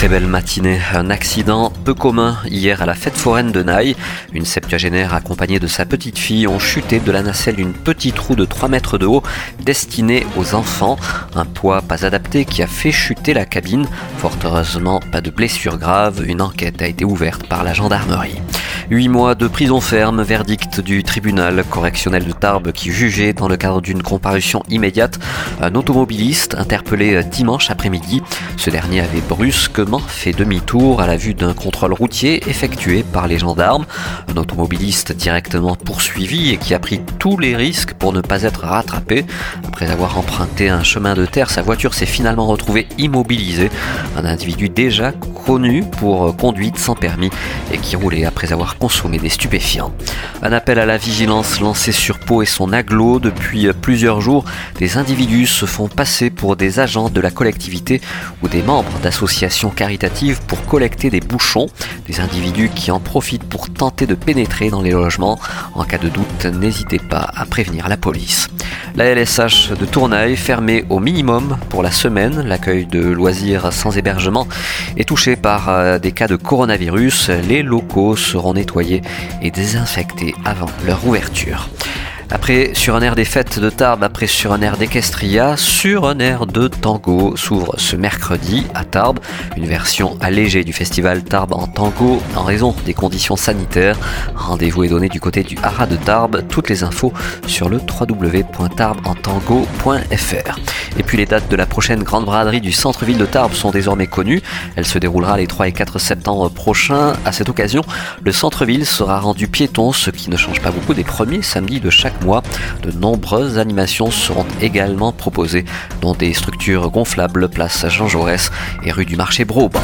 Très belle matinée. Un accident peu commun hier à la fête foraine de Naï. Une septuagénaire accompagnée de sa petite fille ont chuté de la nacelle d'une petite roue de 3 mètres de haut destinée aux enfants. Un poids pas adapté qui a fait chuter la cabine. Fort heureusement, pas de blessures graves. Une enquête a été ouverte par la gendarmerie. Huit mois de prison ferme, verdict du tribunal correctionnel de Tarbes qui jugeait dans le cadre d'une comparution immédiate un automobiliste interpellé dimanche après-midi. Ce dernier avait brusquement fait demi-tour à la vue d'un contrôle routier effectué par les gendarmes. Un automobiliste directement poursuivi et qui a pris tous les risques pour ne pas être rattrapé. Après avoir emprunté un chemin de terre, sa voiture s'est finalement retrouvée immobilisée. Un individu déjà connu pour conduite sans permis et qui roulait après avoir consommer des stupéfiants. Un appel à la vigilance lancé sur Pau et son aglo depuis plusieurs jours. Des individus se font passer pour des agents de la collectivité ou des membres d'associations caritatives pour collecter des bouchons. Des individus qui en profitent pour tenter de pénétrer dans les logements. En cas de doute, n'hésitez pas à prévenir la police. La LSH de Tournai, fermée au minimum pour la semaine, l'accueil de loisirs sans hébergement est touché par euh, des cas de coronavirus. Les locaux seront nettoyés et désinfectés avant leur ouverture. Après sur un air des fêtes de Tarbes, après sur un air d'Equestria, sur un air de tango s'ouvre ce mercredi à Tarbes, une version allégée du festival Tarbes en tango en raison des conditions sanitaires. Rendez-vous est donné du côté du Haras de Tarbes, toutes les infos sur le www.tarbesentango.fr. Et puis les dates de la prochaine grande braderie du centre-ville de Tarbes sont désormais connues. Elle se déroulera les 3 et 4 septembre prochains. À cette occasion, le centre-ville sera rendu piéton, ce qui ne change pas beaucoup des premiers samedis de chaque mois. De nombreuses animations seront également proposées, dont des structures gonflables place Jean Jaurès et rue du Marché Broban.